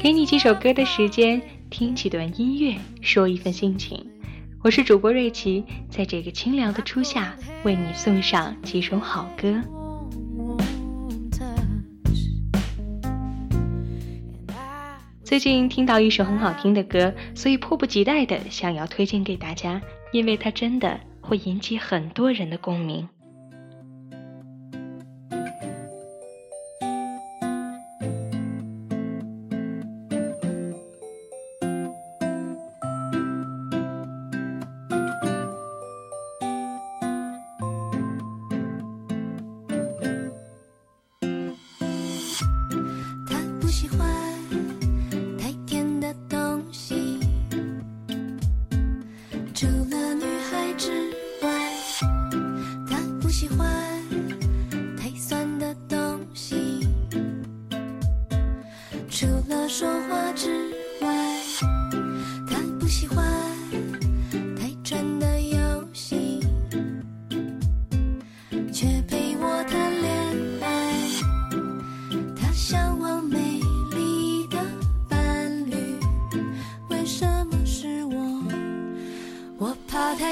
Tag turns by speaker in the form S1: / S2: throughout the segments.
S1: 给你几首歌的时间，听几段音乐，说一份心情。我是主播瑞奇，在这个清凉的初夏，为你送上几首好歌。最近听到一首很好听的歌，所以迫不及待的想要推荐给大家，因为它真的会引起很多人的共鸣。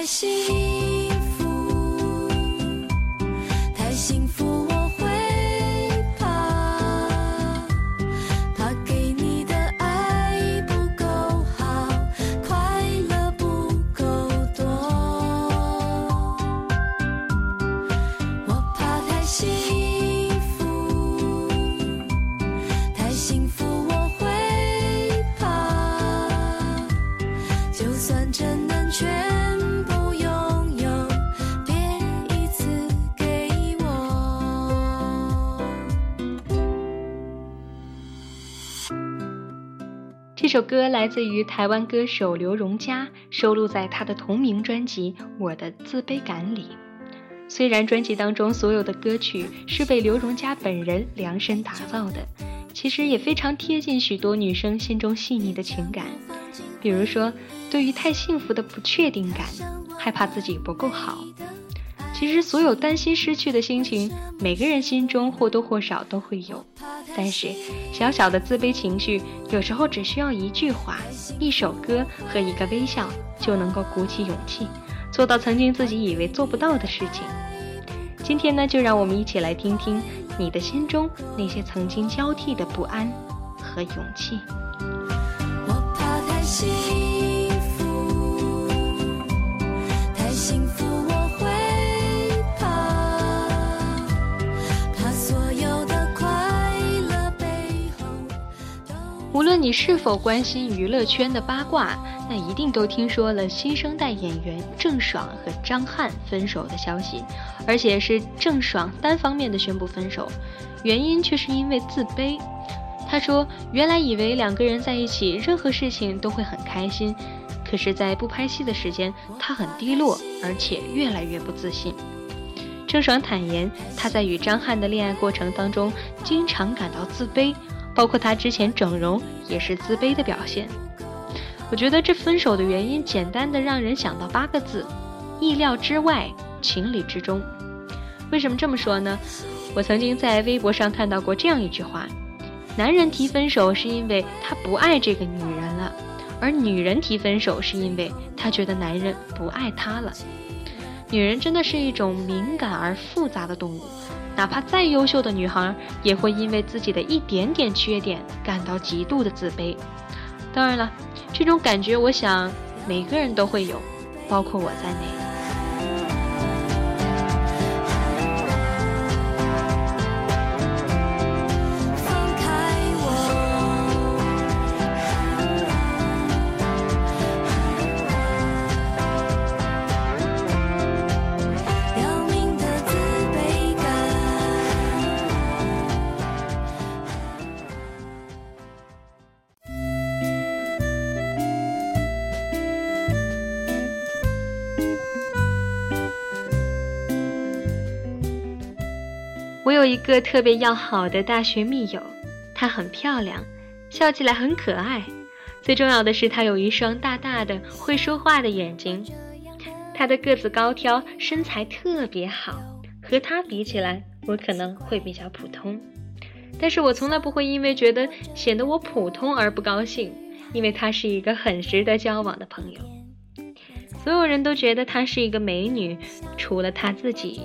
S1: 心。首歌来自于台湾歌手刘荣佳，收录在他的同名专辑《我的自卑感》里。虽然专辑当中所有的歌曲是被刘荣佳本人量身打造的，其实也非常贴近许多女生心中细腻的情感。比如说，对于太幸福的不确定感，害怕自己不够好。其实，所有担心失去的心情，每个人心中或多或少都会有。但是，小小的自卑情绪，有时候只需要一句话、一首歌和一个微笑，就能够鼓起勇气，做到曾经自己以为做不到的事情。今天呢，就让我们一起来听听你的心中那些曾经交替的不安和勇气。
S2: 我怕太
S1: 无论你是否关心娱乐圈的八卦，那一定都听说了新生代演员郑爽和张翰分手的消息，而且是郑爽单方面的宣布分手，原因却是因为自卑。他说：“原来以为两个人在一起，任何事情都会很开心，可是，在不拍戏的时间，他很低落，而且越来越不自信。”郑爽坦言，她在与张翰的恋爱过程当中，经常感到自卑，包括他之前整容也是自卑的表现。我觉得这分手的原因，简单的让人想到八个字：意料之外，情理之中。为什么这么说呢？我曾经在微博上看到过这样一句话：男人提分手是因为他不爱这个女人了，而女人提分手是因为她觉得男人不爱她了。女人真的是一种敏感而复杂的动物，哪怕再优秀的女孩，也会因为自己的一点点缺点感到极度的自卑。当然了，这种感觉，我想每个人都会有，包括我在内。有一个特别要好的大学密友，她很漂亮，笑起来很可爱，最重要的是她有一双大大的会说话的眼睛。他的个子高挑，身材特别好，和他比起来，我可能会比较普通。但是我从来不会因为觉得显得我普通而不高兴，因为她是一个很值得交往的朋友。所有人都觉得她是一个美女，除了她自己。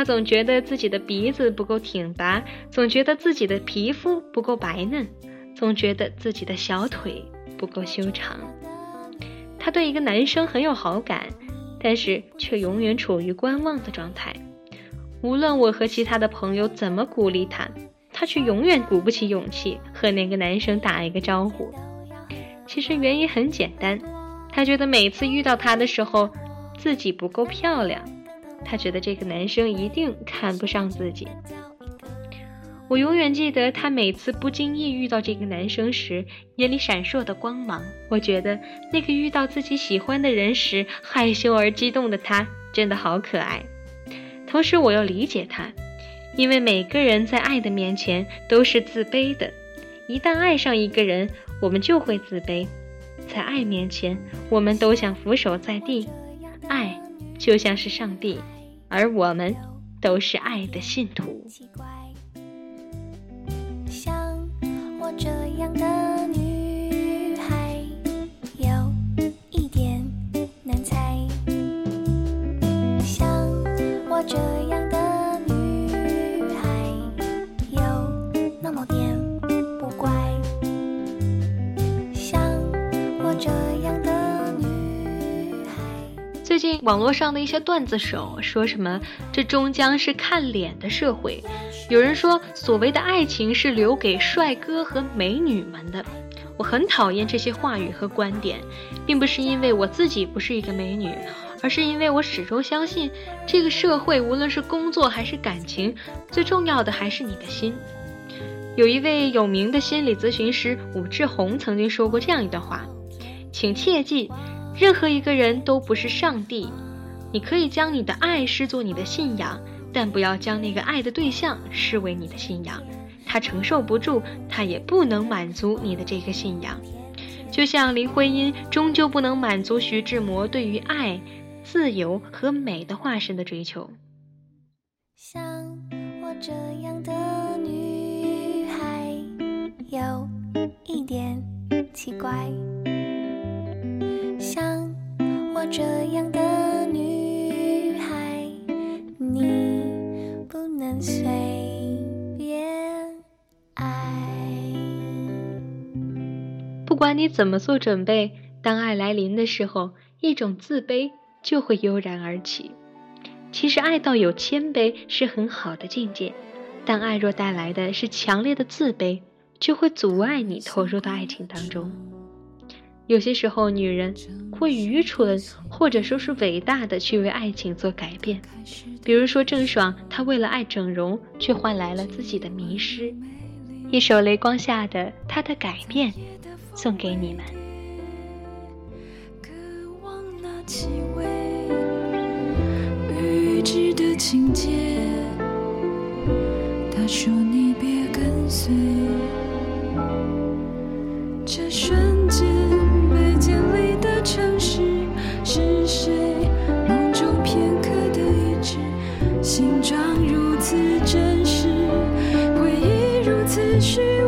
S1: 她总觉得自己的鼻子不够挺拔，总觉得自己的皮肤不够白嫩，总觉得自己的小腿不够修长。她对一个男生很有好感，但是却永远处于观望的状态。无论我和其他的朋友怎么鼓励她，她却永远鼓不起勇气和那个男生打一个招呼。其实原因很简单，她觉得每次遇到他的时候，自己不够漂亮。她觉得这个男生一定看不上自己。我永远记得她每次不经意遇到这个男生时，眼里闪烁的光芒。我觉得那个遇到自己喜欢的人时害羞而激动的她，真的好可爱。同时，我又理解她，因为每个人在爱的面前都是自卑的。一旦爱上一个人，我们就会自卑。在爱面前，我们都想俯首在地。爱就像是上帝，而我们都是爱的信徒。网络上的一些段子手说什么“这终将是看脸的社会”，有人说所谓的爱情是留给帅哥和美女们的。我很讨厌这些话语和观点，并不是因为我自己不是一个美女，而是因为我始终相信，这个社会无论是工作还是感情，最重要的还是你的心。有一位有名的心理咨询师武志红曾经说过这样一段话，请切记，任何一个人都不是上帝。你可以将你的爱视作你的信仰，但不要将那个爱的对象视为你的信仰。他承受不住，他也不能满足你的这个信仰。就像林徽因终究不能满足徐志摩对于爱、自由和美的化身的追求。
S2: 像我这样的女孩，有一点奇怪。我这样的女孩，你不能随便爱。
S1: 不管你怎么做准备，当爱来临的时候，一种自卑就会油然而起。其实，爱到有谦卑是很好的境界，但爱若带来的是强烈的自卑，就会阻碍你投入到爱情当中。有些时候，女人会愚蠢或者说是伟大的去为爱情做改变，比如说郑爽，她为了爱整容，却换来了自己的迷失。一首雷光下的她的改变，送给你们。
S3: 望那气味，预知的情节。如此真实，回忆如此虚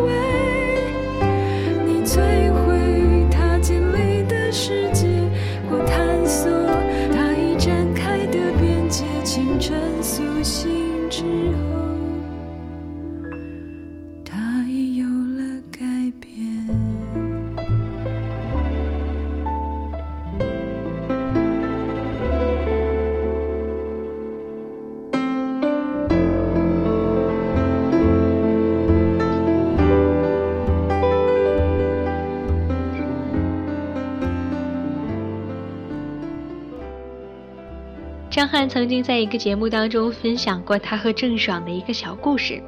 S1: 张翰曾经在一个节目当中分享过他和郑爽的一个小故事。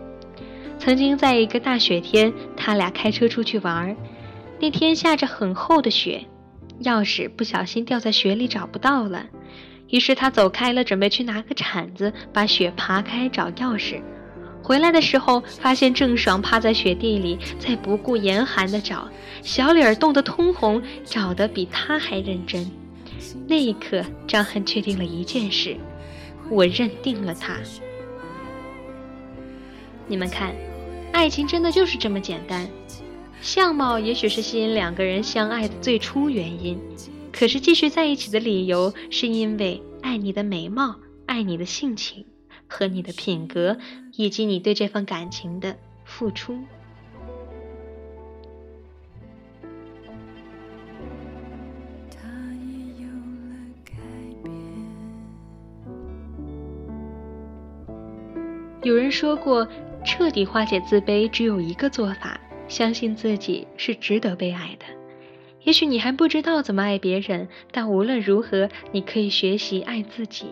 S1: 曾经在一个大雪天，他俩开车出去玩，那天下着很厚的雪，钥匙不小心掉在雪里找不到了，于是他走开了，准备去拿个铲子把雪扒开找钥匙。回来的时候，发现郑爽趴在雪地里，在不顾严寒的找，小脸冻得通红，找得比他还认真。那一刻，张翰确定了一件事：我认定了他。你们看，爱情真的就是这么简单。相貌也许是吸引两个人相爱的最初原因，可是继续在一起的理由是因为爱你的美貌、爱你的性情和你的品格，以及你对这份感情的付出。
S3: 有
S1: 人说过，彻底化解自卑只有一个做法。相信自己是值得被爱的。也许你还不知道怎么爱别人，但无论如何，你可以学习爱自己。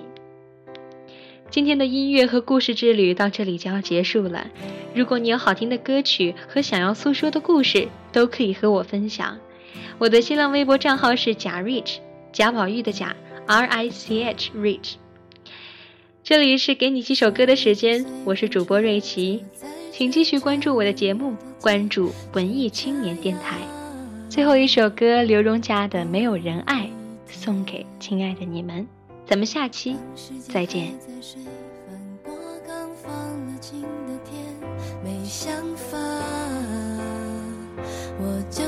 S1: 今天的音乐和故事之旅到这里就要结束了。如果你有好听的歌曲和想要诉说的故事，都可以和我分享。我的新浪微博账号是贾 rich，贾宝玉的贾，R I C H rich。这里是给你几首歌的时间，我是主播瑞奇。请继续关注我的节目，关注文艺青年电台。最后一首歌，刘荣家的《没有人爱》，送给亲爱的你们。咱们下期再见。
S2: 我就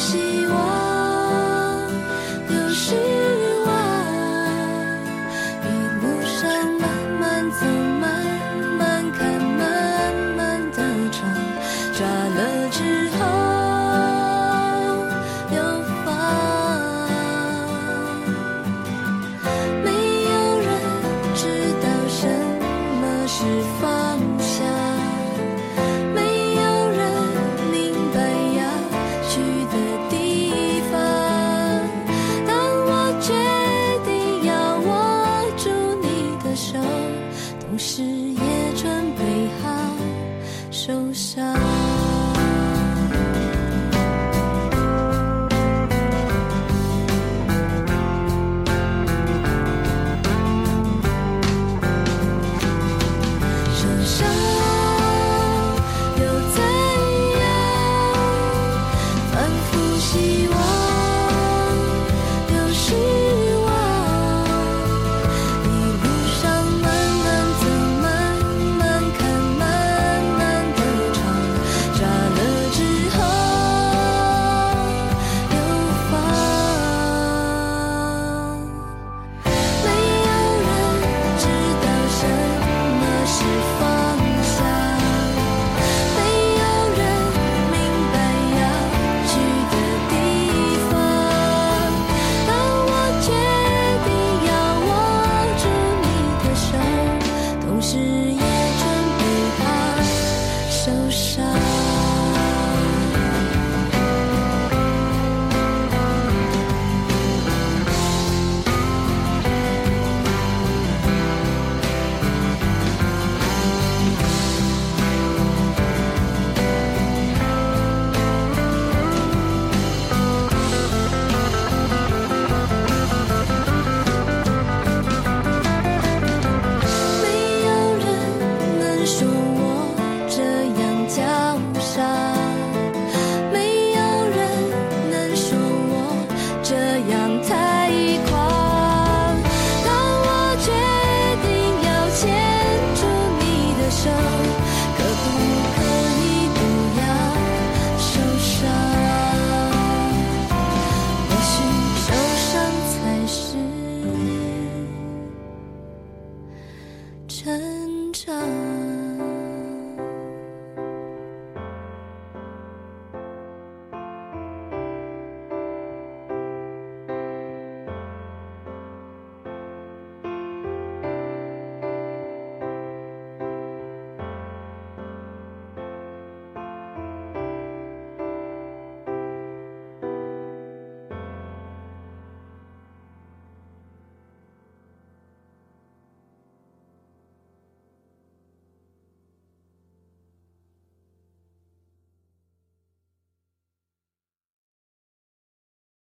S2: 心。